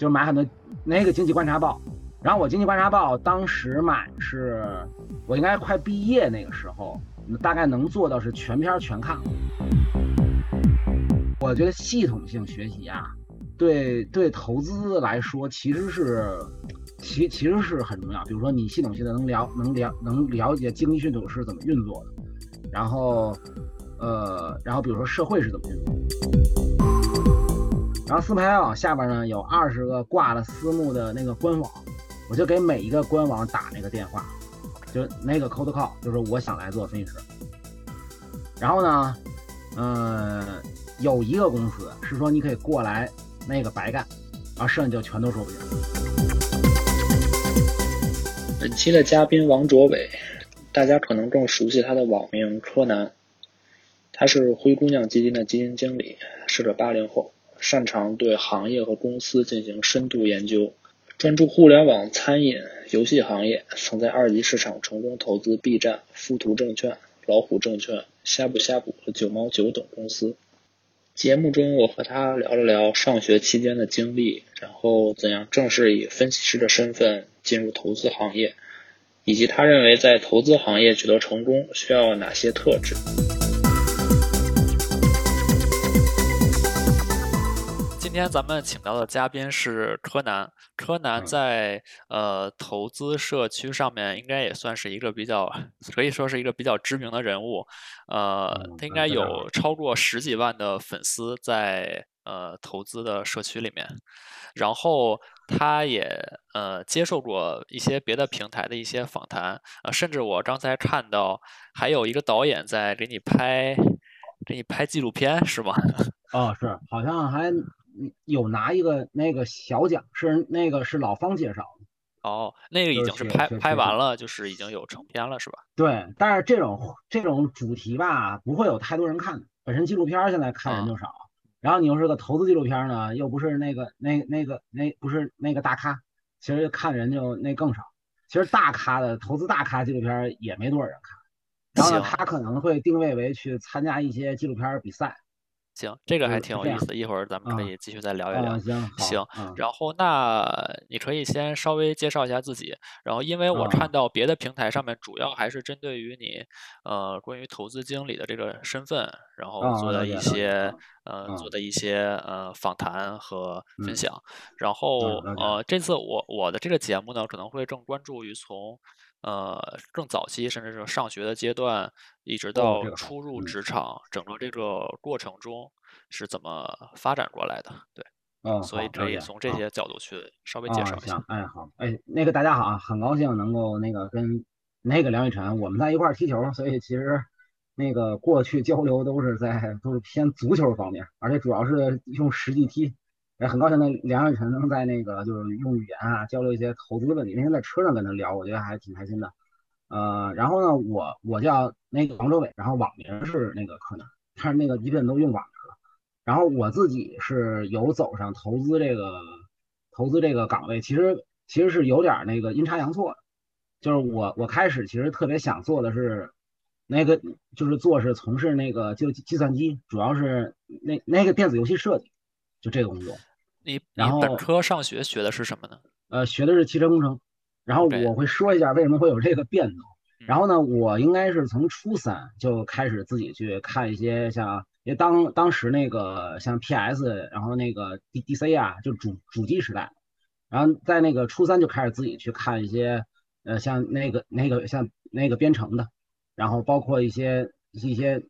就是买很多那个经济观察报。然后我经济观察报当时买是，我应该快毕业那个时候，大概能做到是全篇全看。我觉得系统性学习啊，对对投资来说其实是其其实是很重要。比如说你系统性的能了能了能了解经济系统是怎么运作的，然后呃然后比如说社会是怎么运作。然后私牌网下边呢有二十个挂了私募的那个官网。我就给每一个官网打那个电话，就那个 cold call，就是我想来做分析师。然后呢，嗯，有一个公司是说你可以过来，那个白干，然后剩下就全都说不行。本期的嘉宾王卓伟，大家可能更熟悉他的网名柯南，他是灰姑娘基金的基金经理，是个八零后，擅长对行业和公司进行深度研究。专注互联网、餐饮、游戏行业，曾在二级市场成功投资 B 站、富途证券、老虎证券、呷哺呷哺和九毛九等公司。节目中，我和他聊了聊上学期间的经历，然后怎样正式以分析师的身份进入投资行业，以及他认为在投资行业取得成功需要哪些特质。今天咱们请到的嘉宾是柯南。柯南在呃投资社区上面应该也算是一个比较，可以说是一个比较知名的人物。呃，他应该有超过十几万的粉丝在呃投资的社区里面。然后他也呃接受过一些别的平台的一些访谈。呃，甚至我刚才看到还有一个导演在给你拍给你拍纪录片，是吗？哦，是，好像还。有拿一个那个小奖，是那个是老方介绍的。哦，那个已经是拍拍完了，就是已经有成片了，是吧？对，但是这种这种主题吧，不会有太多人看的。本身纪录片现在看人就少，然后你又是个投资纪录片呢，又不是那个那那个那不是那个大咖，其实看人就那更少。其实大咖的投资大咖纪录片也没多少人看。然后呢，他可能会定位为去参加一些纪录片比赛。行，这个还挺有意思，一会儿咱们可以继续再聊一聊。行，行。然后那你可以先稍微介绍一下自己。然后因为我看到别的平台上面主要还是针对于你，呃，关于投资经理的这个身份，然后做的一些呃做的一些呃访谈和分享。然后呃这次我我的这个节目呢可能会更关注于从。呃，更早期甚至是上学的阶段，一直到初入职场，整个这个过程中是怎么发展过来的？对，嗯，所以可以从这些角度去稍微介绍一下。哎，好，哎，那个大家好啊，很高兴能够那个跟那个梁雨辰我们在一块儿踢球，所以其实那个过去交流都是在都是偏足球方面，而且主要是用实际踢。也很高兴，能梁雨辰能在那个就是用语言啊交流一些投资问题。那天在车上跟他聊，我觉得还挺开心的。呃，然后呢，我我叫那个王周伟，然后网名是那个柯南，但是那个基本都用网名了。然后我自己是有走上投资这个投资这个岗位，其实其实是有点那个阴差阳错的。就是我我开始其实特别想做的是那个就是做是从事那个就计算机，主要是那那个电子游戏设计，就这个工作。你你本科上学学的是什么呢？呃，学的是汽车工程。然后我会说一下为什么会有这个变动。然后呢，我应该是从初三就开始自己去看一些像，因为当当时那个像 PS，然后那个 D D C 啊，就主主机时代。然后在那个初三就开始自己去看一些，呃，像那个那个像那个编程的，然后包括一些一些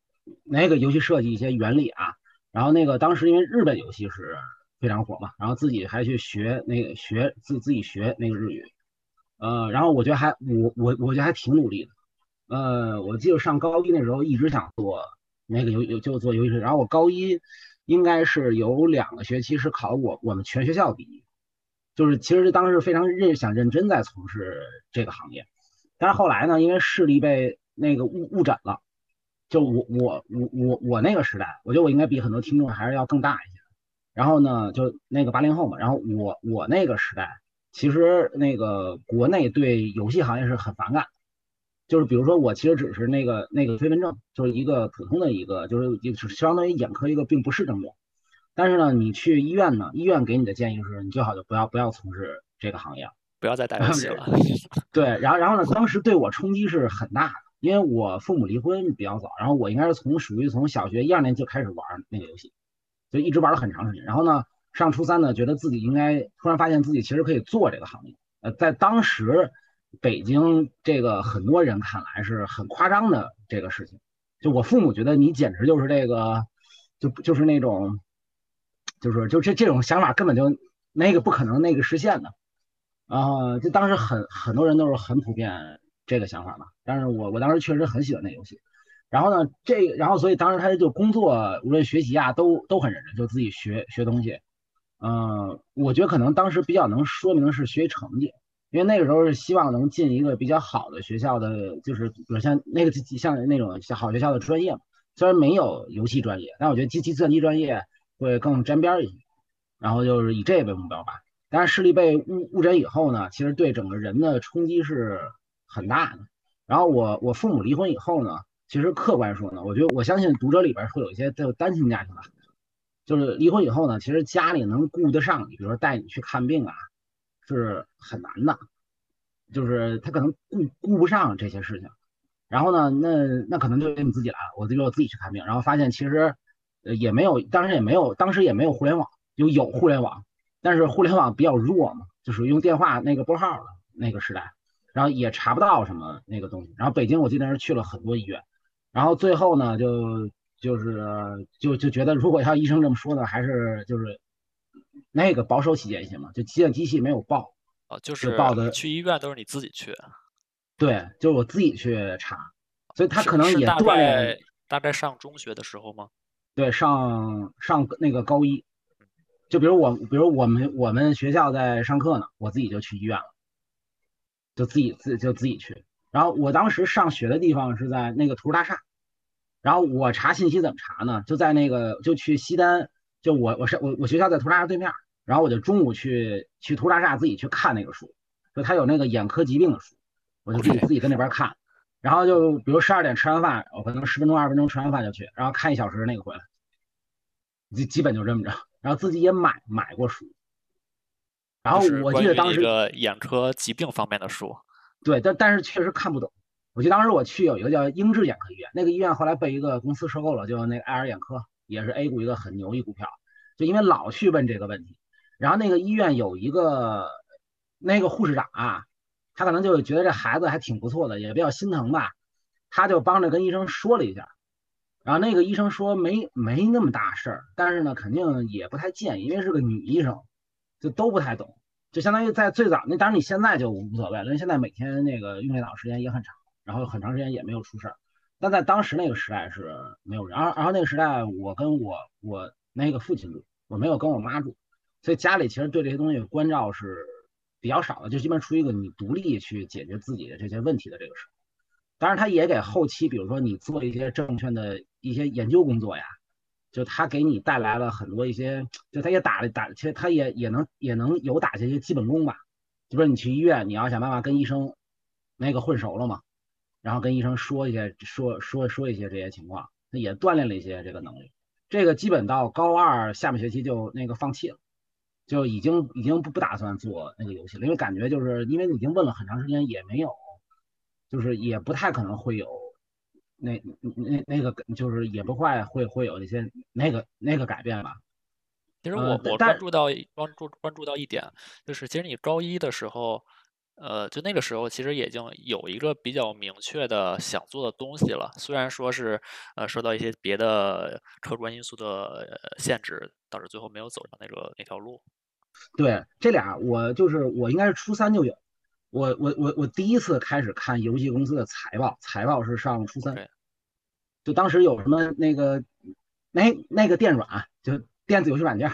那个游戏设计一些原理啊。然后那个当时因为日本游戏是。非常火嘛，然后自己还去学那个学自自己学那个日语，呃，然后我觉得还我我我觉得还挺努力的，呃，我记得上高一那时候一直想做那个游游就做游戏，然后我高一应该是有两个学期是考我我们全学校第一，就是其实当时非常认想认真在从事这个行业，但是后来呢，因为视力被那个误误诊了，就我我我我我那个时代，我觉得我应该比很多听众还是要更大一。然后呢，就那个八零后嘛。然后我我那个时代，其实那个国内对游戏行业是很反感，就是比如说我其实只是那个那个飞蚊症，就是一个普通的一个，就是就是相当于眼科一个并不是症状。但是呢，你去医院呢，医院给你的建议是你最好就不要不要从事这个行业，不要再打游戏了。对，然后然后呢，当时对我冲击是很大的，因为我父母离婚比较早，然后我应该是从属于从小学一二年就开始玩那个游戏，就一直玩了很长时间。然后呢，上初三呢，觉得自己应该突然发现自己其实可以做这个行业。呃，在当时北京这个很多人看来是很夸张的这个事情，就我父母觉得你简直就是这个，就就是那种。就是就这这种想法根本就那个不可能那个实现的，然后就当时很很多人都是很普遍这个想法嘛。但是我我当时确实很喜欢那游戏，然后呢这然后所以当时他就工作无论学习啊都都很认真，就自己学学东西。嗯，我觉得可能当时比较能说明是学习成绩，因为那个时候是希望能进一个比较好的学校的，就是比如像那个像那种像好学校的专业嘛。虽然没有游戏专业，但我觉得计计算机专业。会更沾边一些，然后就是以这为目标吧。但是视力被误误诊以后呢，其实对整个人的冲击是很大的。然后我我父母离婚以后呢，其实客观说呢，我觉得我相信读者里边会有一些有单亲家庭的，就是离婚以后呢，其实家里能顾得上你，比如说带你去看病啊，是很难的，就是他可能顾顾不上这些事情。然后呢，那那可能就得你自己来了，我就我自己去看病，然后发现其实。也没有，当时也没有，当时也没有互联网，就有互联网，但是互联网比较弱嘛，就是用电话那个拨号的那个时代，然后也查不到什么那个东西。然后北京我记得是去了很多医院，然后最后呢，就就是就就觉得，如果要医生这么说呢，还是就是那个保守起见一些嘛，就急诊机器没有报，哦，就是报的去医院都是你自己去，对，就是我自己去查，所以他可能也锻炼。大概上中学的时候吗？对，上上那个高一，就比如我，比如我们我们学校在上课呢，我自己就去医院了，就自己自就自己去。然后我当时上学的地方是在那个图书大厦，然后我查信息怎么查呢？就在那个就去西单，就我我是我我学校在图书大厦对面，然后我就中午去去图书大厦自己去看那个书，就他有那个眼科疾病的书，我就自己自己在那边看。然后就比如十二点吃完饭，我可能十分钟二十分钟吃完饭就去，然后看一小时那个回来。基基本就这么着，然后自己也买买过书，然后我记得当时眼科疾病方面的书，对，但但是确实看不懂。我记得当时我去有一个叫英智眼科医院，那个医院后来被一个公司收购了，就那个爱尔眼科，也是 A 股一个很牛一股票。就因为老去问这个问题，然后那个医院有一个那个护士长啊，他可能就觉得这孩子还挺不错的，也比较心疼吧，他就帮着跟医生说了一下。然后那个医生说没没那么大事儿，但是呢，肯定也不太建议，因为是个女医生，就都不太懂，就相当于在最早那，当然你现在就无所谓了，因为现在每天那个用电脑时间也很长，然后很长时间也没有出事儿。但在当时那个时代是没有人，然后然后那个时代我跟我我那个父亲住，我没有跟我妈住，所以家里其实对这些东西关照是比较少的，就基本处于一个你独立去解决自己的这些问题的这个时候。当然，他也给后期，比如说你做一些证券的一些研究工作呀，就他给你带来了很多一些，就他也打了打，其实他也也能也能有打这些基本功吧。就说你去医院，你要想办法跟医生那个混熟了嘛，然后跟医生说一些说说说一些这些情况，那也锻炼了一些这个能力。这个基本到高二下半学期就那个放弃了，就已经已经不不打算做那个游戏了，因为感觉就是因为已经问了很长时间也没有。就是也不太可能会有那那那个，就是也不会会会有一些那个那个改变吧。其实我我关注到关注关注到一点，就是其实你高一的时候，呃，就那个时候其实已经有一个比较明确的想做的东西了。虽然说是呃受到一些别的客观因素的限制，导致最后没有走上那个那条路。对，这俩我就是我应该是初三就有。我我我我第一次开始看游戏公司的财报，财报是上初三，就当时有什么那个那那个电软，就电子游戏软件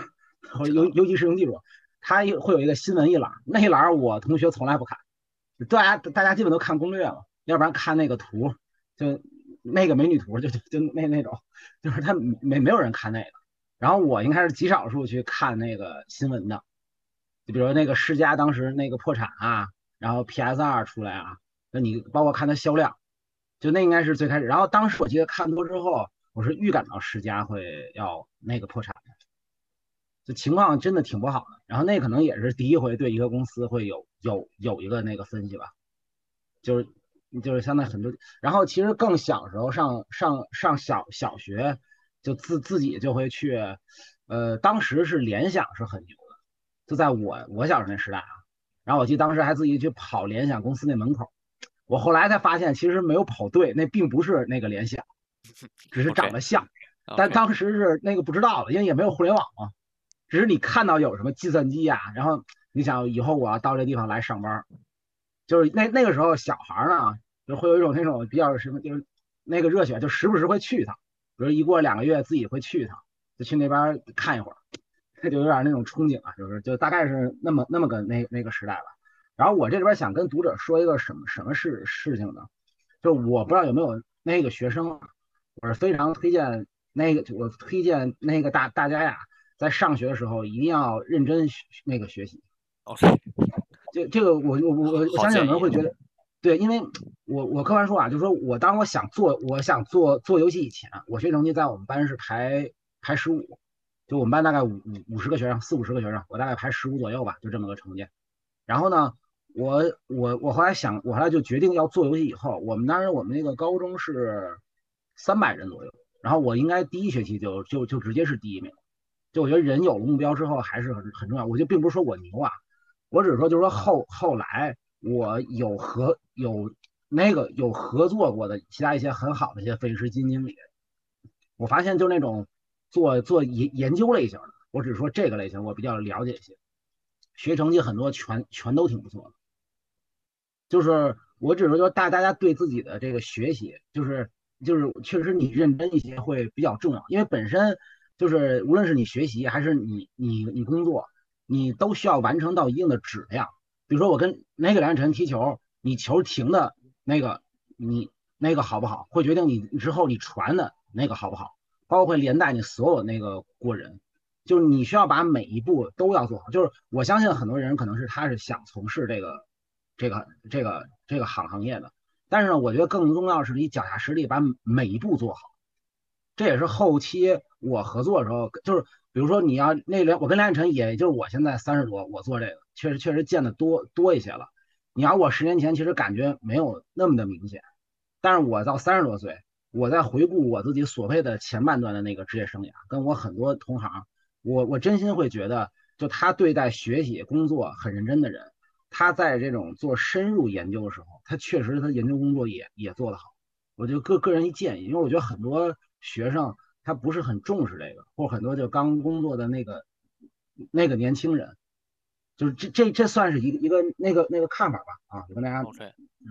或尤尤其实用技术，它会有一个新闻一栏，那一栏我同学从来不看，大家大家基本都看攻略了，要不然看那个图，就那个美女图，就就就那那种，就是他没没有人看那个，然后我应该是极少数去看那个新闻的，就比如那个世嘉当时那个破产啊。然后 PS 二出来啊，那你包括看它销量，就那应该是最开始。然后当时我记得看多之后，我是预感到世嘉会要那个破产这，情况真的挺不好的。然后那可能也是第一回对一个公司会有有有一个那个分析吧，就是就是相当于很多。然后其实更小时候上上上小小学，就自自己就会去，呃，当时是联想是很牛的，就在我我小时候那时代啊。然后我记得当时还自己去跑联想公司那门口。我后来才发现，其实没有跑对，那并不是那个联想，只是长得像。但当时是那个不知道的，因为也没有互联网嘛。只是你看到有什么计算机呀，然后你想以后我要到这地方来上班，就是那那个时候小孩呢，就会有一种那种比较什么，就是那个热血，就时不时会去一趟。比如一过两个月自己会去一趟，就去那边看一会儿，就有点那种憧憬啊，就是就大概是那么那么个那那个时代吧。然后我这里边想跟读者说一个什么什么事事情呢？就我不知道有没有那个学生，我是非常推荐那个，我推荐那个大大家呀，在上学的时候一定要认真那个学习。OK，这这个我我我我相信有人会觉得，对，因为我我客观说啊，就是说我当我想做我想做做游戏以前，我学习成绩在我们班是排排十五，就我们班大概五五五十个学生，四五十个学生，我大概排十五左右吧，就这么个成绩。然后呢？我我我后来想，我后来就决定要做游戏。以后我们当时我们那个高中是三百人左右，然后我应该第一学期就就就直接是第一名。就我觉得人有了目标之后还是很很重要。我就并不是说我牛啊，我只是说就是说后后来我有合有那个有合作过的其他一些很好的一些分析师基金经理，我发现就那种做做研研究类型的，我只是说这个类型我比较了解一些，学成绩很多全全都挺不错的。就是我只是说大大家对自己的这个学习，就是就是确实你认真一些会比较重要，因为本身就是无论是你学习还是你你你工作，你都需要完成到一定的质量。比如说我跟哪个梁晨踢球，你球停的那个你那个好不好，会决定你之后你传的那个好不好，包括连带你所有那个过人，就是你需要把每一步都要做好。就是我相信很多人可能是他是想从事这个。这个这个这个行行业的，但是呢，我觉得更重要是你脚下实地把每一步做好。这也是后期我合作的时候，就是比如说你要那两，我跟梁彦辰，也就是我现在三十多，我做这个确实确实见的多多一些了。你要我十年前，其实感觉没有那么的明显，但是我到三十多岁，我在回顾我自己所谓的前半段的那个职业生涯，跟我很多同行，我我真心会觉得，就他对待学习工作很认真的人。他在这种做深入研究的时候，他确实他研究工作也也做得好。我就个个人一建议，因为我觉得很多学生他不是很重视这个，或很多就刚工作的那个那个年轻人，就是这这这算是一个一个那个那个看法吧啊，我跟大家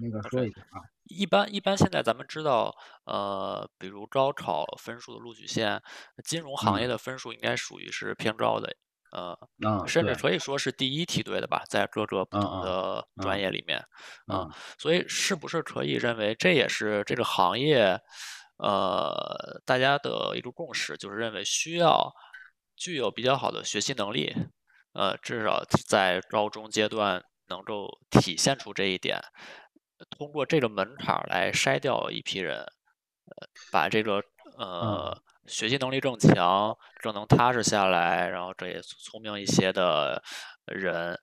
那个说一下啊。一般一般现在咱们知道，呃，比如高考分数的录取线，金融行业的分数应该属于是偏高的。呃，甚至可以说是第一梯队的吧，在各个不同的专业里面，啊，所以是不是可以认为这也是这个行业，呃，大家的一个共识，就是认为需要具有比较好的学习能力，呃，至少在高中阶段能够体现出这一点，通过这个门槛来筛掉一批人，呃，把这个呃。学习能力更强，更能踏实下来，然后这也聪明一些的人，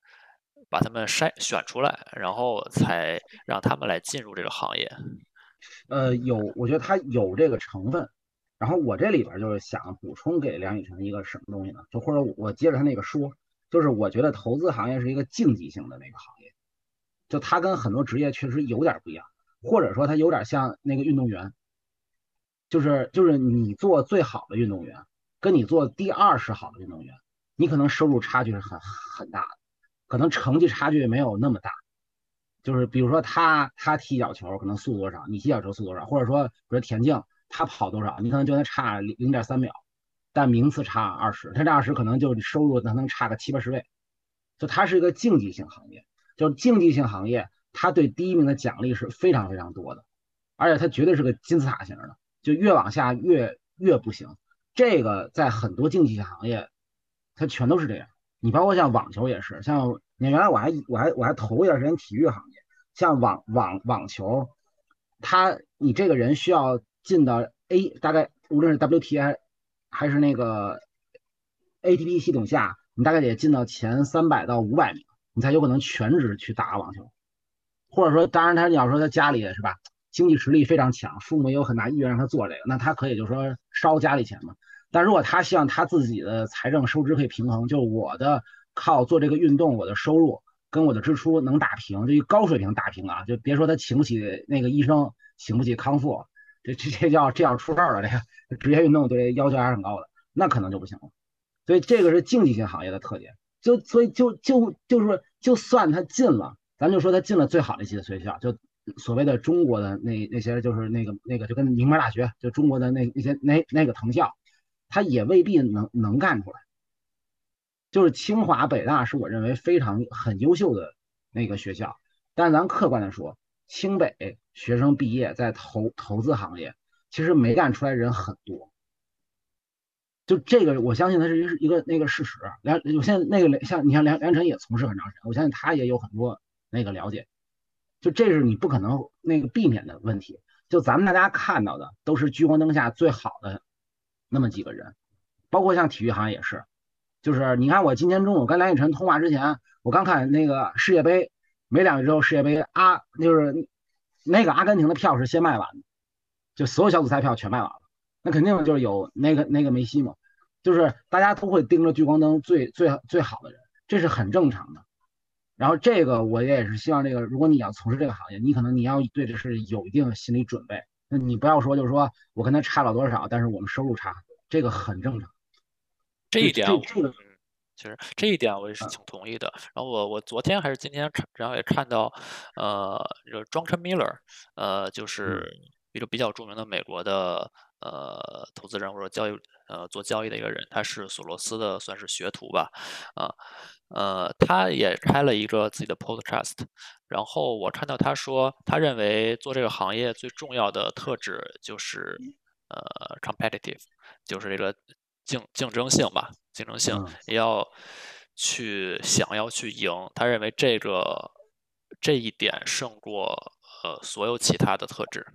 把他们筛选出来，然后才让他们来进入这个行业。呃，有，我觉得他有这个成分。然后我这里边就是想补充给梁宇晨一个什么东西呢？就或者我接着他那个说，就是我觉得投资行业是一个竞技性的那个行业，就它跟很多职业确实有点不一样，或者说它有点像那个运动员。就是就是你做最好的运动员，跟你做第二十好的运动员，你可能收入差距是很很大的，可能成绩差距没有那么大。就是比如说他他踢脚球可能速度多少，你踢脚球速度多少，或者说比如田径他跑多少，你可能就能差零零点三秒，但名次差二十，他这二十可能就收入能能差个七八十倍。就他是一个竞技性行业，就是竞技性行业，它对第一名的奖励是非常非常多的，而且它绝对是个金字塔型的。就越往下越越不行，这个在很多竞技行业，它全都是这样。你包括像网球也是，像你原来我还我还我还投一段时间体育行业，像网网网球，他你这个人需要进到 A，大概无论是 WTA 还是那个 ATP 系统下，你大概得进到前三百到五百名，你才有可能全职去打网球。或者说，当然他你要说他家里是吧，经济实力非常强，父母也有很大意愿让他做这个，那他可以就是说烧家里钱嘛。但如果他希望他自己的财政收支可以平衡，就我的靠做这个运动，我的收入跟我的支出能打平，就一高水平打平啊，就别说他请不起那个医生，请不起康复，这这这叫这要出事儿了。这个职业运动对要求还是很高的，那可能就不行了。所以这个是竞技性行业的特点。就所以就就就是就算他进了。咱就说他进了最好的一些学校，就所谓的中国的那那些，就是那个那个，就跟名牌大学，就中国的那那些那那个藤校，他也未必能能干出来。就是清华北大是我认为非常很优秀的那个学校，但咱客观的说，清北学生毕业在投投资行业，其实没干出来人很多。就这个，我相信它是一个一个那个事实。梁，我现在那个像你像梁梁晨也从事很长时间，我相信他也有很多。那个了解，就这是你不可能那个避免的问题。就咱们大家看到的都是聚光灯下最好的那么几个人，包括像体育行业也是。就是你看，我今天中午跟梁雨晨通话之前，我刚看那个世界杯，没两个月之后世界杯，阿就是那个阿根廷的票是先卖完的，就所有小组赛票全卖完了。那肯定就是有那个那个梅西嘛，就是大家都会盯着聚光灯最最最好的人，这是很正常的。然后这个我也是希望，这个如果你要从事这个行业，你可能你要对这是有一定心理准备。那你不要说就是说我跟他差了多少，但是我们收入差，这个很正常。这一点，这个其实这一点我也是挺同意的。然后我我昨天还是今天看，然后也看到，呃，这个 John Miller，呃，就是一个比较著名的美国的呃投资人或者交易呃做交易的一个人，他是索罗斯的算是学徒吧，啊。呃，他也开了一个自己的 podcast，然后我看到他说，他认为做这个行业最重要的特质就是呃 competitive，就是这个竞竞争性吧，竞争性也要去想要去赢。他认为这个这一点胜过呃所有其他的特质。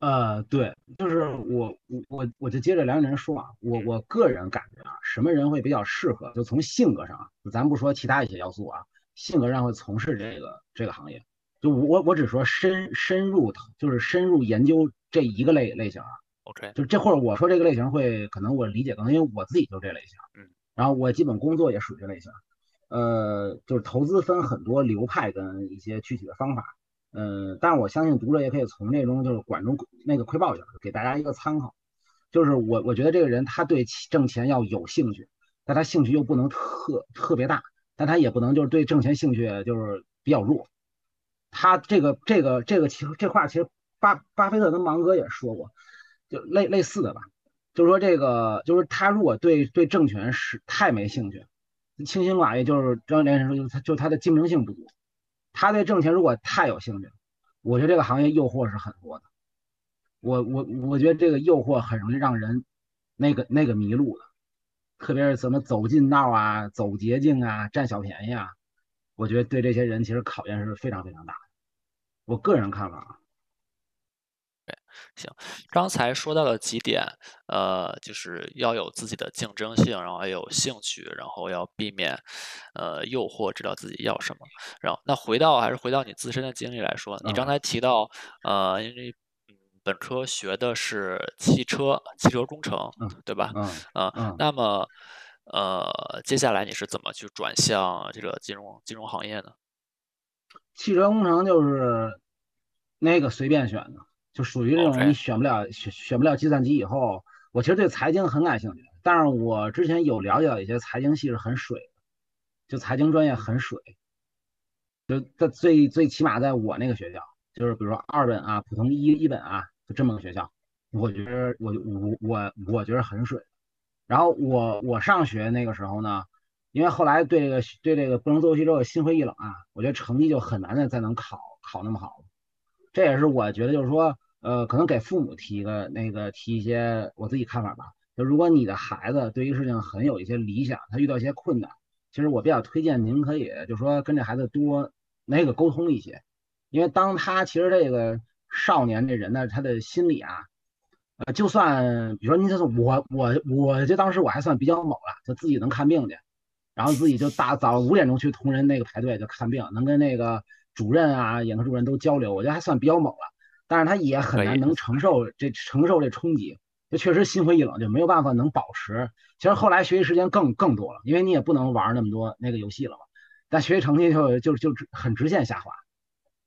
呃，对，就是我我我我就接着两个人说啊，我我个人感觉啊，什么人会比较适合？就从性格上啊，咱不说其他一些要素啊，性格上会从事这个这个行业。就我我只说深深入，就是深入研究这一个类类型啊。OK，就这或者我说这个类型会可能我理解可能，因为我自己就这类型。嗯。然后我基本工作也属于这类型。呃，就是投资分很多流派跟一些具体的方法。嗯，但是我相信读者也可以从那中就是管中那个窥豹一下，给大家一个参考。就是我我觉得这个人他对挣钱要有兴趣，但他兴趣又不能特特别大，但他也不能就是对挣钱兴趣就是比较弱。他这个这个这个其实这话其实巴巴菲特跟芒格也说过，就类类似的吧。就是说这个就是他如果对对挣钱是太没兴趣，清心寡欲，就是张连生说就是他就他的竞争性不足。他对挣钱如果太有兴趣，我觉得这个行业诱惑是很多的。我我我觉得这个诱惑很容易让人那个那个迷路的，特别是什么走近道啊、走捷径啊、占小便宜啊，我觉得对这些人其实考验是非常非常大的。我个人看法啊。行，刚才说到了几点，呃，就是要有自己的竞争性，然后要有兴趣，然后要避免，呃，诱惑，知道自己要什么。然后，那回到还是回到你自身的经历来说，你刚才提到，呃，因为嗯，本科学的是汽车汽车工程，对吧？嗯嗯。那么，呃，接下来你是怎么去转向这个金融金融行业呢？汽车工程就是那个随便选的。就属于那种你选不了选选不了计算机以后，我其实对财经很感兴趣，但是我之前有了解到一些财经系是很水的，就财经专业很水，就在最最起码在我那个学校，就是比如说二本啊、普通一一本啊，就这么个学校，我觉得我我我我觉得很水。然后我我上学那个时候呢，因为后来对这个对这个不能做游戏之后心灰意冷啊，我觉得成绩就很难的再能考考那么好。这也是我觉得，就是说，呃，可能给父母提一个那个提一些我自己看法吧。就如果你的孩子对一个事情很有一些理想，他遇到一些困难，其实我比较推荐您可以，就说跟这孩子多那个沟通一些，因为当他其实这个少年这人呢，他的心理啊，呃，就算比如说你就是我我我就当时我还算比较猛了，就自己能看病去，然后自己就大早五点钟去同仁那个排队就看病，能跟那个主任啊、眼科主任都交流，我觉得还算比较猛了。但是他也很难能承受这承受这冲击，就确实心灰意冷，就没有办法能保持。其实后来学习时间更更多了，因为你也不能玩那么多那个游戏了嘛。但学习成绩就就就很直线下滑。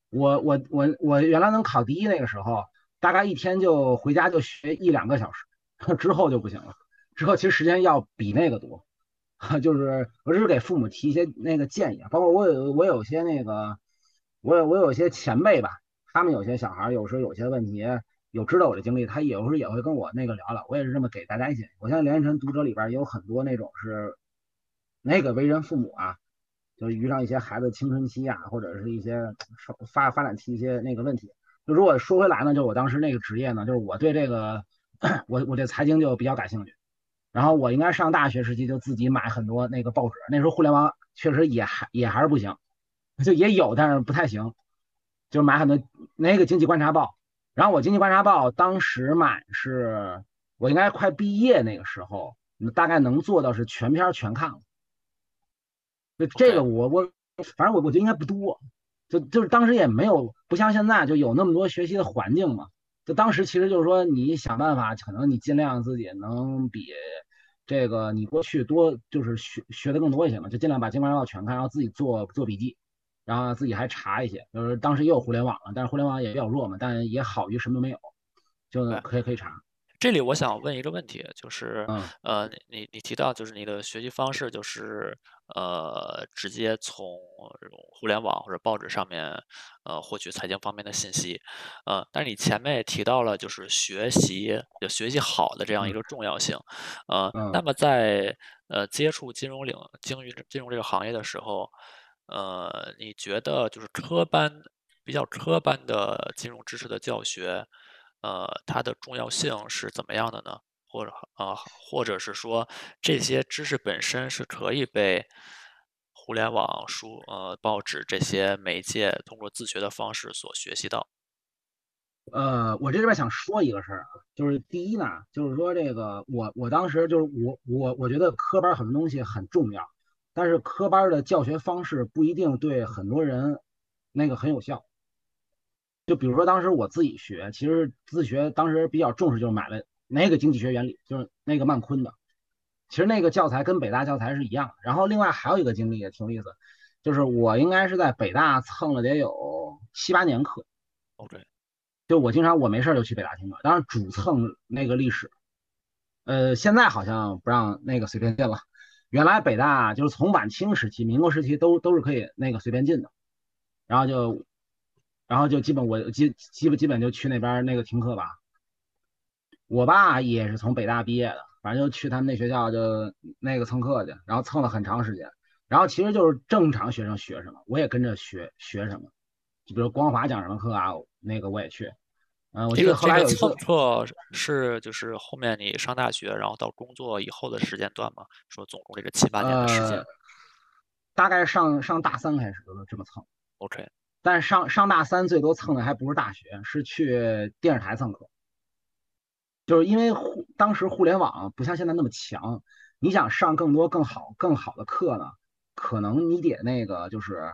我我我我原来能考第一那个时候。大概一天就回家就学一两个小时，之后就不行了。之后其实时间要比那个多，就是我只是给父母提一些那个建议啊。包括我有我有些那个，我有我有些前辈吧，他们有些小孩有时候有些问题，有知道我的经历，他有时候也会跟我那个聊聊。我也是这么给大家一些。我现在连晨读者里边也有很多那种是那个为人父母啊，就是遇上一些孩子青春期啊，或者是一些发发展期一些那个问题。就如果说回来呢，就我当时那个职业呢，就是我对这个，我我对财经就比较感兴趣。然后我应该上大学时期就自己买很多那个报纸，那时候互联网确实也还也还是不行，就也有，但是不太行。就买很多那个经济观察报，然后我经济观察报当时买是，我应该快毕业那个时候，大概能做到是全篇全看了。就这个我我反正我我觉得应该不多。就就是当时也没有不像现在就有那么多学习的环境嘛，就当时其实就是说你想办法，可能你尽量自己能比这个你过去多，就是学学的更多一些嘛，就尽量把《经济观察报》全看，然后自己做做笔记，然后自己还查一些，就是当时也有互联网了，但是互联网也比较弱嘛，但也好于什么都没有，就可以可以查。这里我想问一个问题，就是，呃，你你提到就是你的学习方式就是，呃，直接从这种互联网或者报纸上面，呃，获取财经方面的信息，呃，但是你前面也提到了就是学习，就学习好的这样一个。重要性，呃，那么在呃接触金融领金融金融这个行业的时候，呃，你觉得就是科班比较科班的金融知识的教学？呃，它的重要性是怎么样的呢？或者啊，或者是说这些知识本身是可以被互联网书、呃报纸这些媒介通过自学的方式所学习到？呃，我这边想说一个事儿啊，就是第一呢，就是说这个我我当时就是我我我觉得科班很多东西很重要，但是科班的教学方式不一定对很多人那个很有效。就比如说，当时我自己学，其实自学当时比较重视，就是买了那个经济学原理，就是那个曼昆的。其实那个教材跟北大教材是一样。然后另外还有一个经历也挺有意思，就是我应该是在北大蹭了得有七八年课。就我经常我没事就去北大听课，当然主蹭那个历史。呃，现在好像不让那个随便进了。原来北大就是从晚清时期、民国时期都都是可以那个随便进的，然后就。然后就基本我基基本基本就去那边那个听课吧。我爸也是从北大毕业的，反正就去他们那学校就那个蹭课去，然后蹭了很长时间。然后其实就是正常学生学什么，我也跟着学学什么。就比如光华讲什么课啊，那个我也去。嗯，我记得后来有一次课是就是后面你上大学，然后到工作以后的时间段嘛，说总共这个七八年的时间。大概上上大三开始就这么蹭。OK。但上上大三最多蹭的还不是大学，是去电视台蹭课。就是因为互当时互联网不像现在那么强，你想上更多更好更好的课呢，可能你得那个就是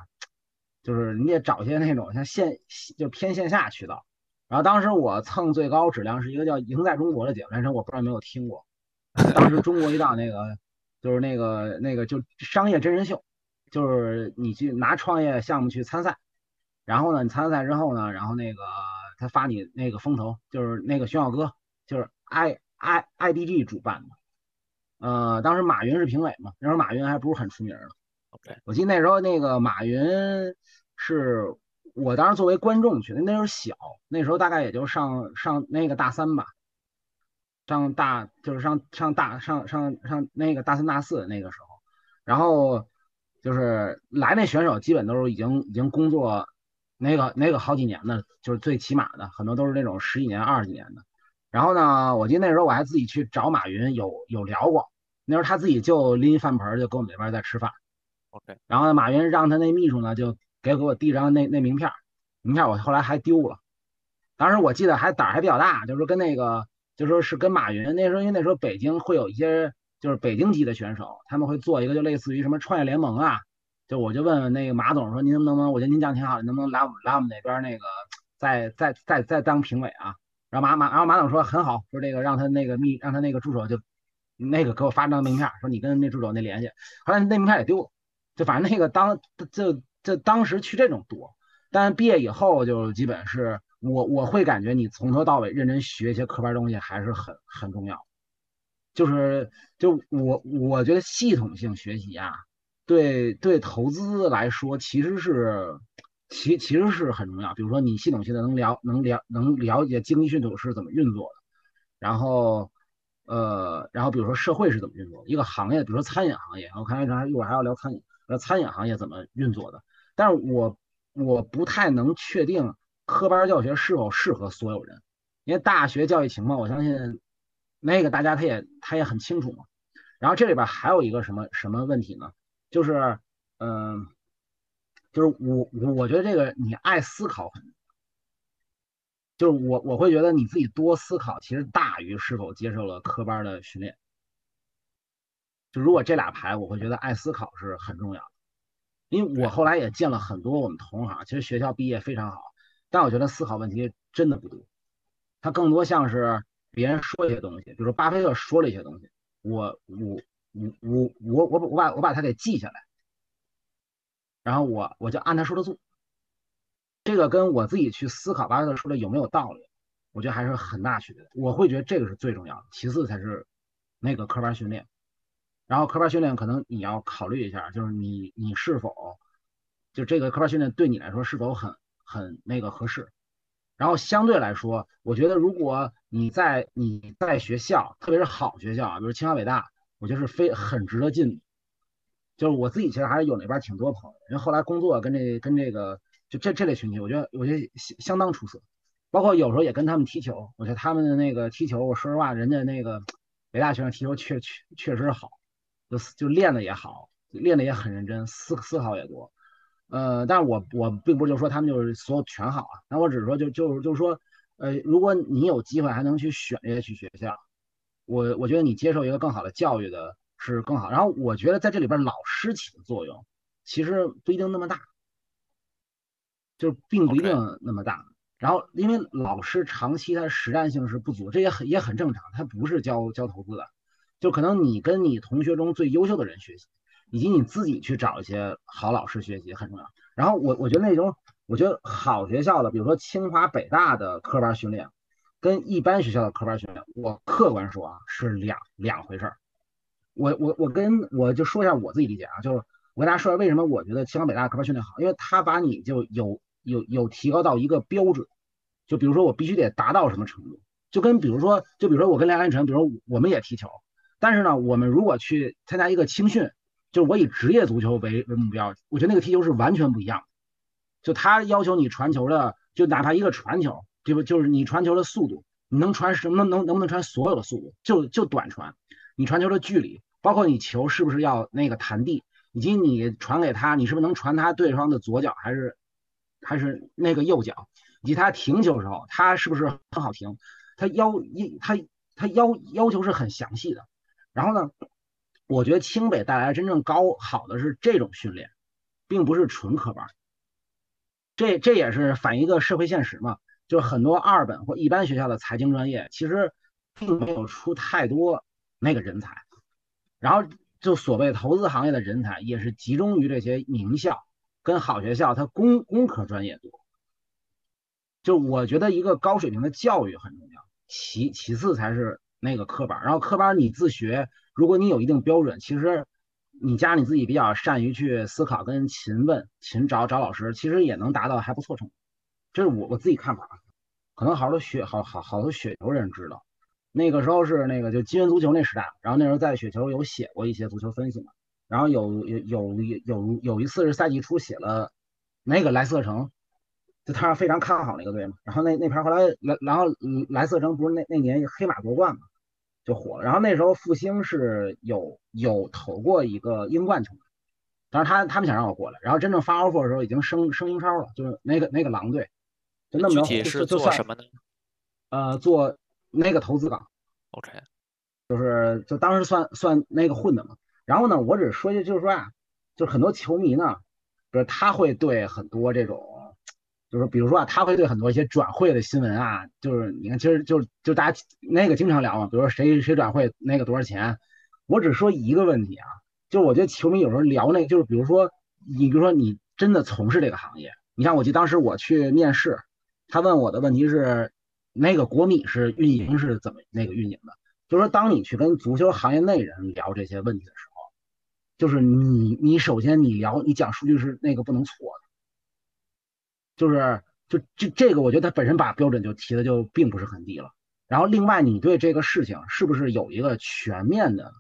就是你得找些那种像线就偏线下渠道。然后当时我蹭最高质量是一个叫《赢在中国》的节目，但是我不知道有没有听过。当时中国一档那个就是那个那个就商业真人秀，就是你去拿创业项目去参赛。然后呢，你参赛之后呢，然后那个他发你那个风投，就是那个熊小哥，就是 I I I D G 主办的，呃，当时马云是评委嘛，那时候马云还不是很出名呢。OK，我记得那时候那个马云是我当时作为观众去的，那时候小，那时候大概也就上上那个大三吧，上大就是上上大上上上那个大三大四那个时候，然后就是来那选手基本都是已经已经工作。那个那个好几年的，就是最起码的，很多都是那种十几年、二十几年的。然后呢，我记得那时候我还自己去找马云，有有聊过。那时候他自己就拎饭盆，就跟我们这边在吃饭。OK。然后呢马云让他那秘书呢，就给给我递张那那名片，名片我后来还丢了。当时我记得还胆儿还比较大，就是跟那个就说是跟马云那时候，因为那时候北京会有一些就是北京籍的选手，他们会做一个就类似于什么创业联盟啊。就我就问问那个马总说，您能不能，我觉得您讲挺好的，能不能来我们来我们那边那个再再再再当评委啊？然后马马然后马总说很好，说这个让他那个秘让他那个助手就那个给我发张名片，说你跟那助手那联系。后来那名片也丢了，就反正那个当就就当时去这种多，但毕业以后就基本是我我会感觉你从头到尾认真学一些科班东西还是很很重要，就是就我我觉得系统性学习啊。对对，投资来说其实是其其实是很重要。比如说，你系统性的能了能了能了解经济系统是怎么运作的，然后呃，然后比如说社会是怎么运作的，一个行业，比如说餐饮行业，我看一会一会儿还要聊餐饮，那餐饮行业怎么运作的？但是我我不太能确定科班教学是否适合所有人，因为大学教育情况，我相信那个大家他也他也很清楚嘛。然后这里边还有一个什么什么问题呢？就是，嗯，就是我我我觉得这个你爱思考很，就是我我会觉得你自己多思考，其实大于是否接受了科班的训练。就如果这俩牌，我会觉得爱思考是很重要的，因为我后来也见了很多我们同行，其实学校毕业非常好，但我觉得思考问题真的不多，他更多像是别人说一些东西，比如说巴菲特说了一些东西，我我。我我我我我把我把它给记下来，然后我我就按他说的做。这个跟我自己去思考巴菲特说的有没有道理，我觉得还是很大区别的。我会觉得这个是最重要的，其次才是那个科班训练。然后科班训练可能你要考虑一下，就是你你是否就这个科班训练对你来说是否很很那个合适。然后相对来说，我觉得如果你在你在学校，特别是好学校啊，比如清华北大。我觉得是非很值得进，就是我自己其实还是有那边挺多朋友，因为后来工作跟这跟这个就这这类群体，我觉得我觉得相相当出色，包括有时候也跟他们踢球，我觉得他们的那个踢球，我说实话，人家那个北大学生踢球确确确实好，就就练的也好，练的也很认真，思思考也多，呃，但是我我并不是就说他们就是所有全好啊，那我只是说就就就是说，呃，如果你有机会还能去选这些去学校。我我觉得你接受一个更好的教育的是更好，然后我觉得在这里边老师起的作用其实不一定那么大，就是并不一定那么大。然后因为老师长期他实战性是不足，这也很也很正常，他不是教教投资的，就可能你跟你同学中最优秀的人学习，以及你自己去找一些好老师学习很重要。然后我我觉得那种我觉得好学校的，比如说清华北大的科班训练。跟一般学校的科班训练，我客观说啊是两两回事儿。我我我跟我就说一下我自己理解啊，就是我跟大家说一下为什么我觉得清华北大科班训练好，因为他把你就有有有提高到一个标准，就比如说我必须得达到什么程度，就跟比如说就比如说我跟梁安晨，比如说我们也踢球，但是呢，我们如果去参加一个青训，就是我以职业足球为为目标，我觉得那个踢球是完全不一样的。就他要求你传球的，就哪怕一个传球。对不？就是你传球的速度，你能传什么？能能不能传所有的速度？就就短传，你传球的距离，包括你球是不是要那个弹地，以及你传给他，你是不是能传他对方的左脚还是还是那个右脚？以及他停球时候，他是不是很好停？他要一他他要要求是很详细的。然后呢，我觉得清北带来真正高好的是这种训练，并不是纯科班。这这也是反映一个社会现实嘛。就是很多二本或一般学校的财经专业，其实并没有出太多那个人才，然后就所谓投资行业的人才，也是集中于这些名校跟好学校，它工工科专业多。就我觉得一个高水平的教育很重要，其其次才是那个科班，然后科班你自学，如果你有一定标准，其实你加你自己比较善于去思考跟勤问勤找找老师，其实也能达到还不错成绩。这是我我自己看法。啊，可能好多雪好好好多雪球人知道，那个时候是那个就金元足球那时代，然后那时候在雪球有写过一些足球分析嘛，然后有有有有有一次是赛季初写了那个莱斯特城，就他非常看好那个队嘛，然后那那盘后来来然后莱斯特城不是那那年黑马夺冠嘛，就火了，然后那时候复兴是有有投过一个英冠球队，当时他他们想让我过来，然后真正发 offer 的时候已经升升英超了，就是那个那个狼队。就那么具体是做什么呢？呃，做那个投资岗，OK，就是就当时算算那个混的嘛。然后呢，我只说一句，就是说啊，就是很多球迷呢，就是他会对很多这种，就是比如说啊，他会对很多一些转会的新闻啊，就是你看，其实就就大家那个经常聊嘛，比如说谁谁转会那个多少钱，我只说一个问题啊，就是我觉得球迷有时候聊那个，就是比如说你比如说你真的从事这个行业，你像我记得当时我去面试，他问我的问题是那个国米是运营是怎么那个运营的，就是说当你去跟足球行业内人聊这些问题的时候。就是你，你首先你聊，你讲数据是那个不能错的，就是就这这个，我觉得他本身把标准就提的就并不是很低了。然后另外，你对这个事情是不是有一个全面的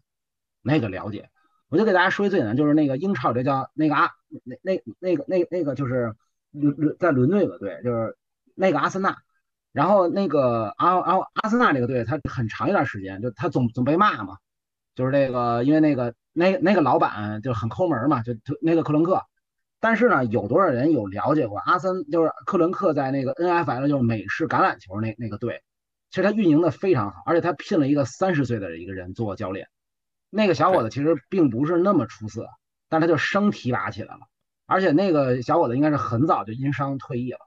那个了解？我就给大家说一最简单，就是那个英超这叫那个阿那那那个那那个就是伦伦在伦敦有个队，就是那个阿森纳。然后那个阿然后阿森纳这个队，他很长一段时间就他总总被骂嘛，就是那个因为那个。那那个老板就很抠门嘛，就就那个克伦克。但是呢，有多少人有了解过阿森？就是克伦克在那个 NFL 就是美式橄榄球那那个队，其实他运营的非常好，而且他聘了一个三十岁的一个人做教练。那个小伙子其实并不是那么出色，但他就生提拔起来了。而且那个小伙子应该是很早就因伤退役了。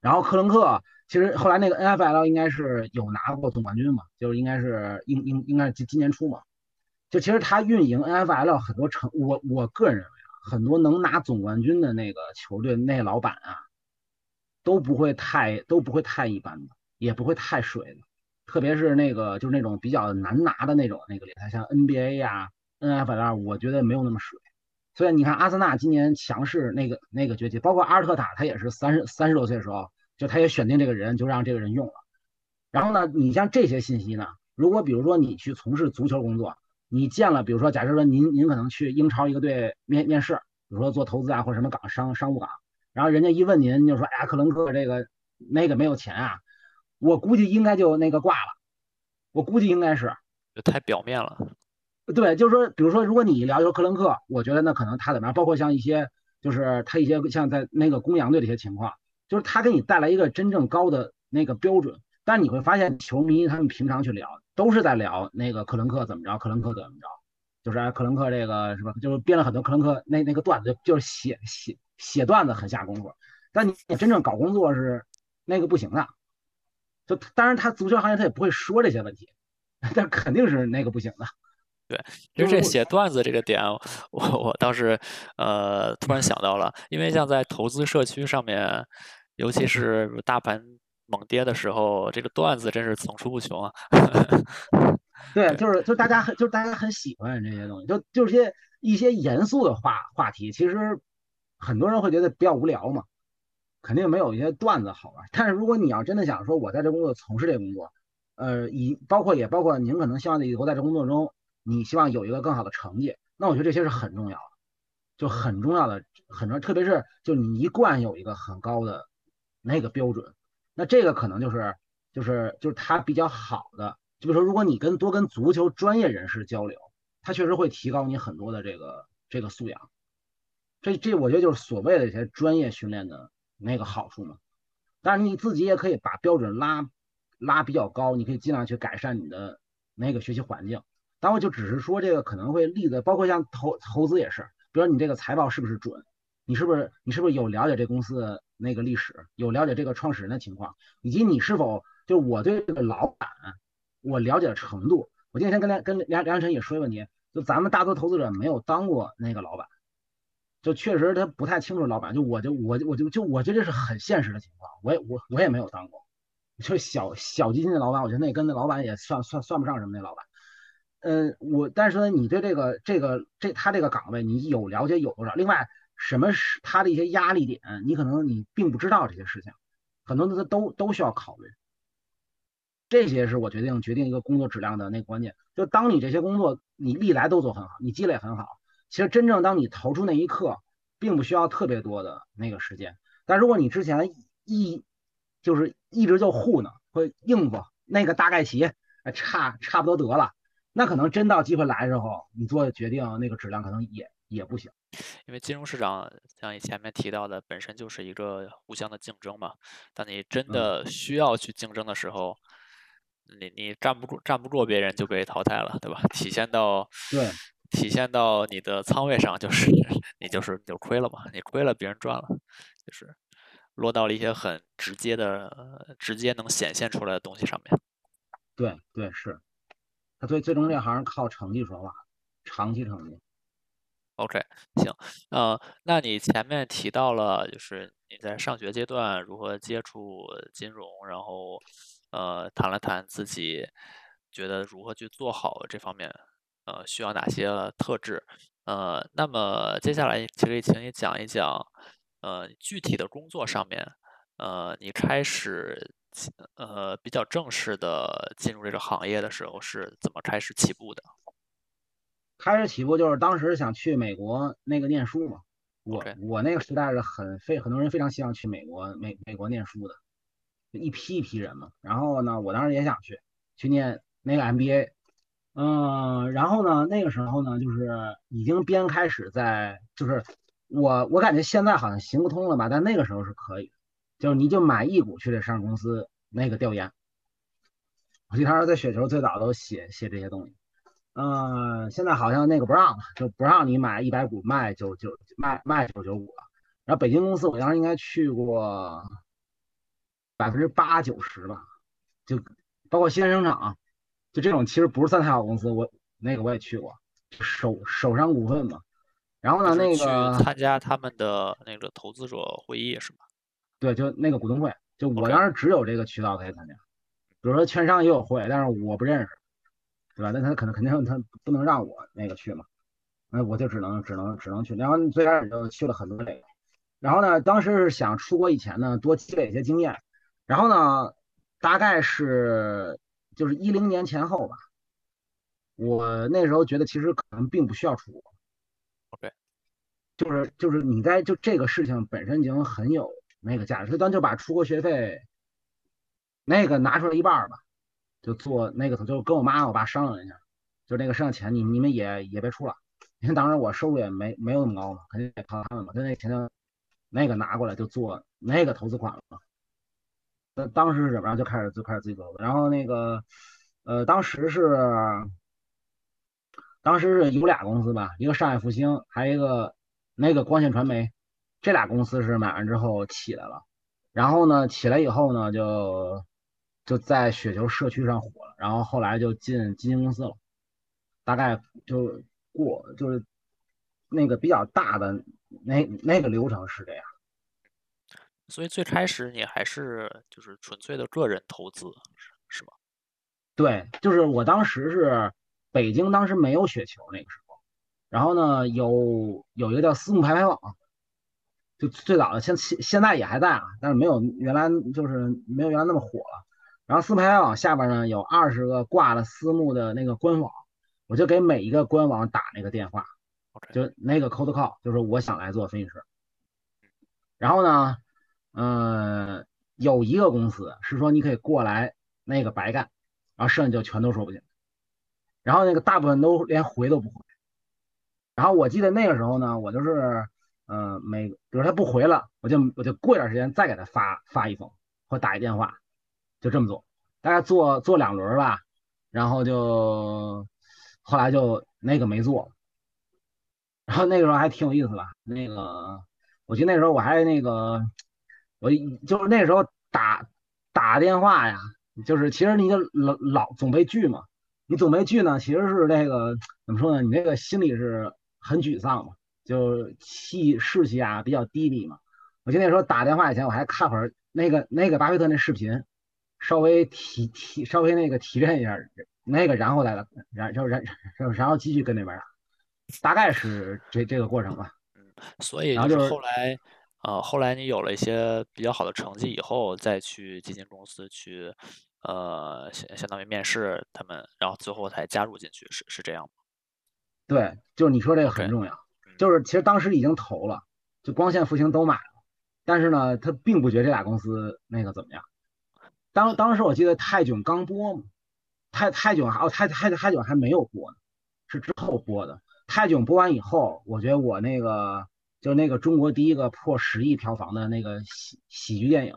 然后克伦克其实后来那个 NFL 应该是有拿过总冠军嘛，就是应该是应应应该是今今年初嘛。就其实他运营 NFL 很多成，我我个人认为啊，很多能拿总冠军的那个球队那老板啊，都不会太都不会太一般的，也不会太水的，特别是那个就是那种比较难拿的那种那个联赛，像 NBA 呀、NFL，我觉得没有那么水。所以你看阿森纳今年强势那个那个崛起，包括阿尔特塔，他也是三十三十多岁的时候，就他也选定这个人，就让这个人用了。然后呢，你像这些信息呢，如果比如说你去从事足球工作，你见了，比如说，假设说您您可能去英超一个队面面试，比如说做投资啊或者什么岗商商务岗，然后人家一问您，就说哎呀，克伦克这个那个没有钱啊，我估计应该就那个挂了，我估计应该是，太表面了。对，就是说，比如说，如果你聊就是克伦克，我觉得那可能他怎么样，包括像一些就是他一些像在那个公羊队的一些情况，就是他给你带来一个真正高的那个标准。但你会发现，球迷他们平常去聊，都是在聊那个克伦克怎么着，克伦克怎么着，就是克伦克这个是吧？就是编了很多克伦克那那个段子，就是写写写段子很下功夫。但你真正搞工作是那个不行的。就当然他足球行业他也不会说这些问题，但肯定是那个不行的。对，其实这写段子这个点，我我倒是呃突然想到了，因为像在投资社区上面，尤其是大盘。猛跌的时候，这个段子真是层出不穷啊！对，就是就大家很就是大家很喜欢这些东西，就就是些一些严肃的话话题，其实很多人会觉得比较无聊嘛，肯定没有一些段子好玩。但是如果你要真的想说，我在这工作从事这工作，呃，以包括也包括您可能希望以后在这工作中，你希望有一个更好的成绩，那我觉得这些是很重要的，就很重要的很重要，特别是就你一贯有一个很高的那个标准。那这个可能就是就是就是他比较好的，就比如说，如果你跟多跟足球专业人士交流，他确实会提高你很多的这个这个素养。这这我觉得就是所谓的一些专业训练的那个好处嘛。但是你自己也可以把标准拉拉比较高，你可以尽量去改善你的那个学习环境。但我就只是说这个可能会例子，包括像投投资也是，比如你这个财报是不是准，你是不是你是不是有了解这公司？那个历史有了解这个创始人的情况，以及你是否就我对这个老板我了解的程度。我今天跟梁跟梁梁晨也说一个问题，就咱们大多投资者没有当过那个老板，就确实他不太清楚老板。就我就我就我就就我觉得这是很现实的情况。我也我我也没有当过，就小小基金的老板，我觉得那跟那老板也算算算不上什么那老板。嗯，我但是呢，你对这个这个这他这个岗位你有了解有多少？另外。什么是他的一些压力点？你可能你并不知道这些事情，很多的都都需要考虑。这些是我决定决定一个工作质量的那个关键。就当你这些工作你历来都做很好，你积累很好，其实真正当你投出那一刻，并不需要特别多的那个时间。但如果你之前一就是一直就糊弄会应付那个大概齐，差差不多得了，那可能真到机会来的时候，你做的决定那个质量可能也也不行。因为金融市场像你前面提到的，本身就是一个互相的竞争嘛。当你真的需要去竞争的时候，你你站不住站不过别人就被淘汰了，对吧？体现到对，体现到你的仓位上就是 你就是你就亏了嘛，你亏了别人赚了，就是落到了一些很直接的、直接能显现出来的东西上面。对对是，他最最终这行靠成绩说话，长期成绩。OK，行，呃，那你前面提到了，就是你在上学阶段如何接触金融，然后，呃，谈了谈自己觉得如何去做好这方面，呃，需要哪些特质，呃，那么接下来其实请你讲一讲，呃，具体的工作上面，呃，你开始，呃，比较正式的进入这个行业的时候是怎么开始起步的？开始起步就是当时想去美国那个念书嘛，我我那个时代是很非很多人非常希望去美国美美国念书的，一批一批人嘛。然后呢，我当时也想去去念那个 MBA，嗯，然后呢，那个时候呢，就是已经边开始在，就是我我感觉现在好像行不通了吧，但那个时候是可以，就是你就买一股去这上市公司那个调研，我记得当时在雪球最早都写写这些东西。嗯，现在好像那个不让了，就不让你买一百股卖九九卖卖九九股了。然后北京公司，我当时应该去过百分之八九十吧，就包括西安商场，就这种其实不是算太好公司，我那个我也去过，首首商股份嘛。然后呢，那个参加他们的那个投资者会议是吧？对，就那个股东会，就我当时只有这个渠道可以参加。比如说券商也有会，但是我不认识。对吧？那他可能肯定他不能让我那个去嘛，那我就只能只能只能去。然后最开始就去了很多这个，然后呢，当时是想出国以前呢多积累一些经验。然后呢，大概是就是一零年前后吧，我那时候觉得其实可能并不需要出国。OK，就是就是你在就这个事情本身已经很有那个价值，所以咱就把出国学费那个拿出来一半吧。就做那个，就跟我妈我爸商量一下，就那个剩下钱你你们也也别出了，因为当时我收入也没没有那么高嘛，肯定得靠他们嘛。就那钱就那个拿过来就做那个投资款了。那当时是怎么着就开始就开始自己做然后那个呃当时是当时是有俩公司吧，一个上海复兴，还有一个那个光线传媒，这俩公司是买完之后起来了，然后呢起来以后呢就。就在雪球社区上火了，然后后来就进基金公司了，大概就过就是那个比较大的那那个流程是这样。所以最开始你还是就是纯粹的个人投资是是吧？对，就是我当时是北京，当时没有雪球那个时候，然后呢有有一个叫私募排排网，就最早的现现现在也还在啊，但是没有原来就是没有原来那么火了。然后私募排排网下边呢有二十个挂了私募的那个官网，我就给每一个官网打那个电话，就那个 cold call，就是我想来做分析师。然后呢，嗯，有一个公司是说你可以过来那个白干，然后剩下就全都说不进。然后那个大部分都连回都不回。然后我记得那个时候呢，我就是，嗯，每比如他不回了，我就我就过一段时间再给他发发一封或打一电话。就这么做，大概做做两轮吧，然后就后来就那个没做，然后那个时候还挺有意思的。那个我记得那时候我还那个，我就是那时候打打电话呀，就是其实你就老老总被拒嘛，你总被拒呢，其实是那个怎么说呢？你那个心里是很沮丧嘛，就气士气啊比较低迷嘛。我记得那时候打电话以前我还看会儿那个那个巴菲特那视频。稍微提提稍微那个提炼一下那个，然后来了，然然然然后继续跟那边打，大概是这这个过程吧。嗯，所以就是后来，呃，后来你有了一些比较好的成绩以后，再去基金公司去，呃，相相当于面试他们，然后最后才加入进去，是是这样吗？对，就是你说这个很重要，就是其实当时已经投了，就光线、复兴都买了，但是呢，他并不觉得这俩公司那个怎么样。当当时我记得泰囧刚播嘛，泰泰囧还哦泰泰泰囧还没有播呢，是之后播的。泰囧播完以后，我觉得我那个就那个中国第一个破十亿票房的那个喜喜剧电影，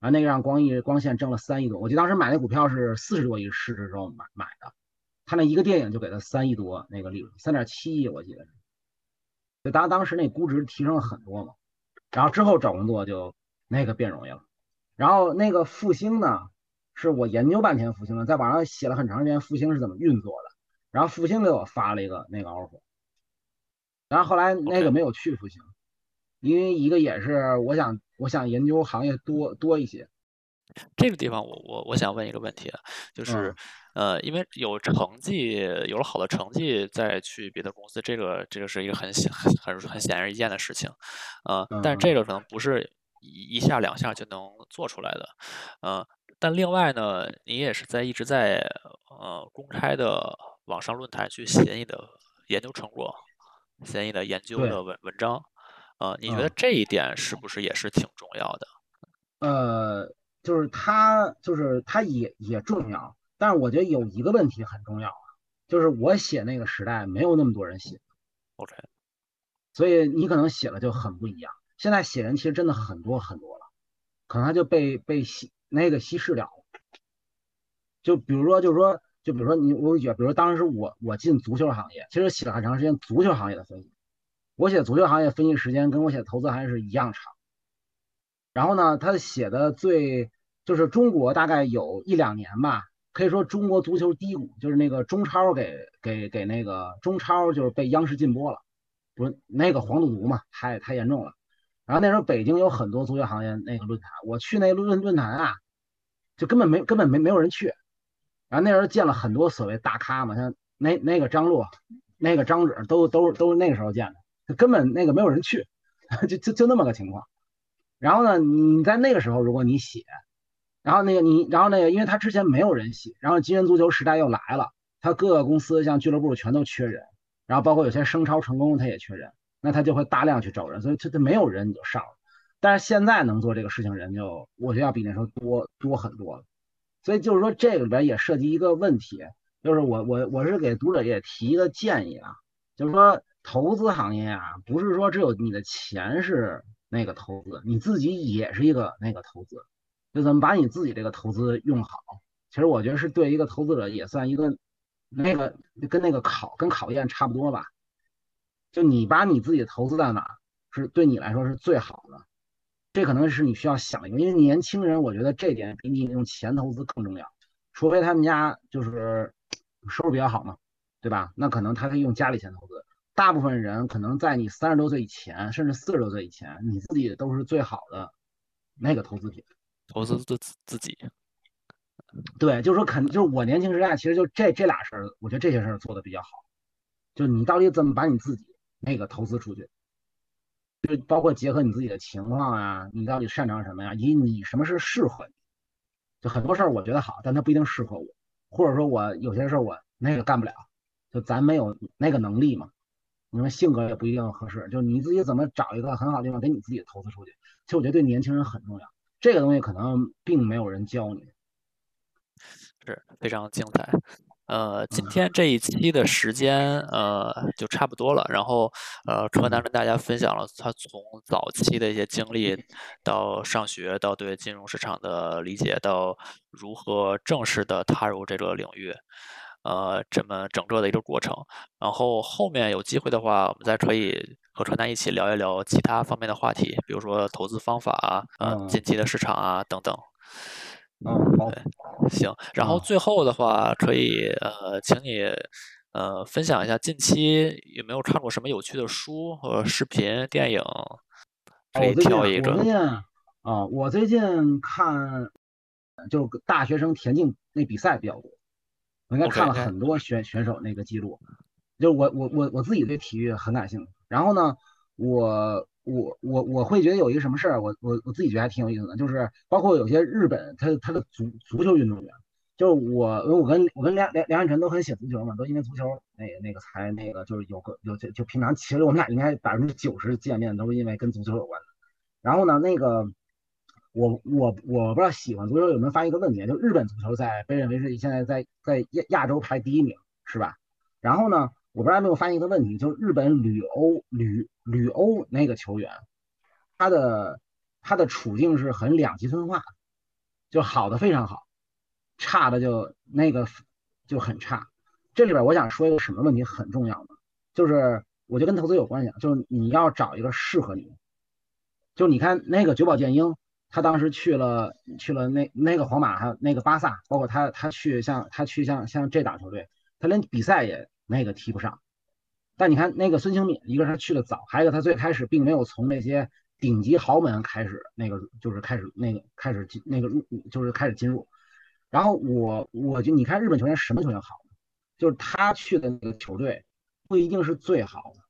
啊，那个让光艺光线挣了三亿多。我记得当时买那股票是四十多亿市值时候买买的，他那一个电影就给他三亿多那个利润，三点七亿我记得是。就当当时那估值提升了很多嘛，然后之后找工作就那个变容易了。然后那个复兴呢，是我研究半天复兴的，在网上写了很长时间复兴是怎么运作的。然后复兴给我发了一个那个 offer，然后后来那个没有去复兴，因为一个也是我想我想研究行业多多一些。这个地方我我我想问一个问题啊，就是呃，因为有成绩有了好的成绩再去别的公司，这个这个是一个很显很很显而易见的事情，呃，但这个可能不是一一下两下就能做出来的，呃，但另外呢，你也是在一直在呃公开的。网上论坛去写你的研究成果，写你的研究的文文章，呃，你觉得这一点是不是也是挺重要的？呃，就是它，就是它也也重要，但是我觉得有一个问题很重要啊，就是我写那个时代没有那么多人写，OK，所以你可能写了就很不一样。现在写人其实真的很多很多了，可能他就被被稀那个稀释掉了。就比如说，就是说。就比如说你，我举，比如当时我我进足球行业，其实写了很长时间足球行业的分析。我写足球行业分析时间跟我写投资行业是一样长。然后呢，他写的最就是中国大概有一两年吧，可以说中国足球低谷，就是那个中超给给给那个中超就是被央视禁播了，不是那个黄赌毒嘛，太太严重了。然后那时候北京有很多足球行业那个论坛，我去那论论坛啊，就根本没根本没没有人去。然后那时候见了很多所谓大咖嘛，像那那个张璐，那个张指，都都都是那个时候见的，根本那个没有人去，就就就那么个情况。然后呢，你在那个时候如果你写，然后那个你，然后那个，因为他之前没有人写，然后金元足球时代又来了，他各个公司像俱乐部全都缺人，然后包括有些升超成功他也缺人，那他就会大量去招人，所以他他没有人你就上了。但是现在能做这个事情人就我觉得要比那时候多多很多了。所以就是说，这里边也涉及一个问题，就是我我我是给读者也提一个建议啊，就是说投资行业啊，不是说只有你的钱是那个投资，你自己也是一个那个投资，就怎么把你自己这个投资用好，其实我觉得是对一个投资者也算一个那个跟那个考跟考验差不多吧，就你把你自己投资在哪，是对你来说是最好的。这可能是你需要想一个，因为年轻人，我觉得这点比你用钱投资更重要。除非他们家就是收入比较好嘛，对吧？那可能他可以用家里钱投资。大部分人可能在你三十多岁以前，甚至四十多岁以前，你自己都是最好的那个投资品，投资自自己。对，就是说，肯就是我年轻时代，其实就这这俩事儿，我觉得这些事儿做的比较好。就你到底怎么把你自己那个投资出去？就包括结合你自己的情况啊，你到底擅长什么呀？以你什么是适合你？就很多事儿我觉得好，但它不一定适合我，或者说我有些事儿我那个干不了，就咱没有那个能力嘛。你说性格也不一定合适，就你自己怎么找一个很好的地方给你自己投资出去？其实我觉得对年轻人很重要，这个东西可能并没有人教你。是非常精彩。呃，今天这一期的时间呃就差不多了。然后呃，柯南跟大家分享了他从早期的一些经历，到上学，到对金融市场的理解，到如何正式的踏入这个领域，呃，这么整个的一个过程。然后后面有机会的话，我们再可以和柯南一起聊一聊其他方面的话题，比如说投资方法啊，近期的市场啊等等。嗯，好，行。然后最后的话，可以呃，请你呃分享一下近期有没有看过什么有趣的书和视频、电影，可以挑一个。我最近啊，我最近看就大学生田径那比赛比较多，我应该看了很多选选手那个记录。就我我我我自己对体育很感兴趣。然后呢，我。我我我会觉得有一个什么事儿，我我我自己觉得还挺有意思的，就是包括有些日本他他的足足球运动员，就是我我跟我跟梁梁梁汉晨都很喜欢足球嘛，都因为足球那那个才那个就是有个有就就平常其实我们俩应该百分之九十见面都是因为跟足球有关的。然后呢，那个我我我不知道喜欢足球有没有发现一个问题，就日本足球在被认为是现在在在亚亚洲排第一名，是吧？然后呢？我不知道有没有发现一个问题，就是日本旅欧旅旅欧那个球员，他的他的处境是很两极分化。就好的非常好，差的就那个就很差。这里边我想说一个什么问题很重要的，就是我觉得跟投资有关系，就是你要找一个适合你。就你看那个久保建英，他当时去了去了那那个皇马还有那个巴萨，包括他他去像他去像像这档球队，他连比赛也那个踢不上。但你看那个孙兴敏，一个是他去的早，还有个他最开始并没有从那些顶级豪门开始，那个就是开始那个开始进那个入就是开始进入。然后我我就你看日本球员什么球员好，就是他去的那个球队不一定是最好的，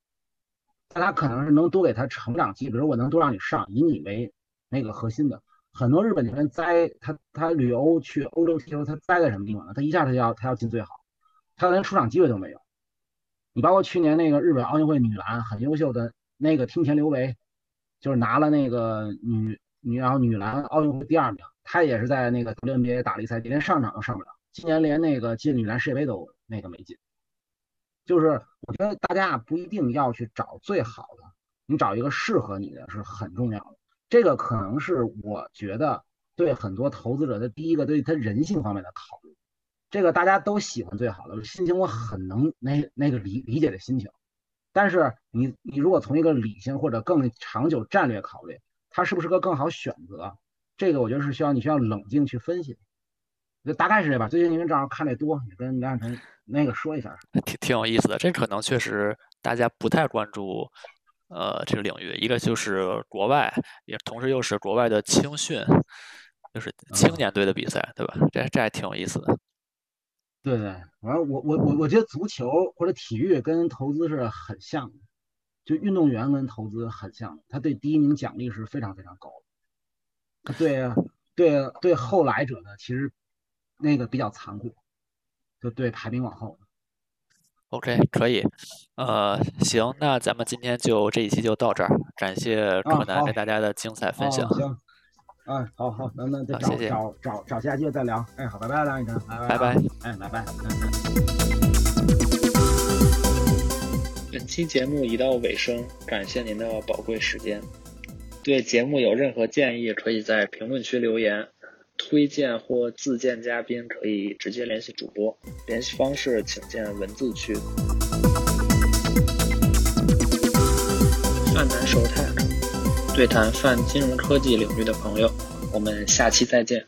但他可能是能多给他成长期，比如我能多让你上，以你为那个核心的。很多日本球员栽他他旅游去欧洲踢球，他栽在什么地方呢？他一下他要他要进最好，他连出场机会都没有。你包括去年那个日本奥运会女篮很优秀的那个听田刘维，就是拿了那个女女然后女篮奥运会第二名，她也是在那个 WNBA 打了一赛季，连上场都上不了。今年连那个进女篮世界杯都那个没进。就是我觉得大家不一定要去找最好的，你找一个适合你的是很重要的。这个可能是我觉得对很多投资者的第一个对他人性方面的考。这个大家都喜欢最好的心情，我很能那那个理理解的心情。但是你你如果从一个理性或者更长久战略考虑，它是不是个更好选择？这个我觉得是需要你需要冷静去分析。就大概是这吧。最近因为正好看的多，你跟梁晨那个说一下。挺挺有意思的，这可能确实大家不太关注，呃，这个领域。一个就是国外，也同时又是国外的青训，就是青年队的比赛，对吧？这这还挺有意思的。对对，反正我我我我觉得足球或者体育跟投资是很像的，就运动员跟投资很像，他对第一名奖励是非常非常高的，对对对后来者呢，其实那个比较残酷，就对排名往后。OK，可以，呃，行，那咱们今天就这一期就到这儿，感谢柯南给大家的精彩分享。行。哎，好好，那那再找找找找下机会再聊。哎，好，拜拜，梁雨晨，拜拜，哎，拜拜拜拜。本期节目已到尾声，感谢您的宝贵时间。对节目有任何建议，可以在评论区留言；推荐或自荐嘉宾，可以直接联系主播。联系方式请见文字区。对谈泛金融科技领域的朋友，我们下期再见。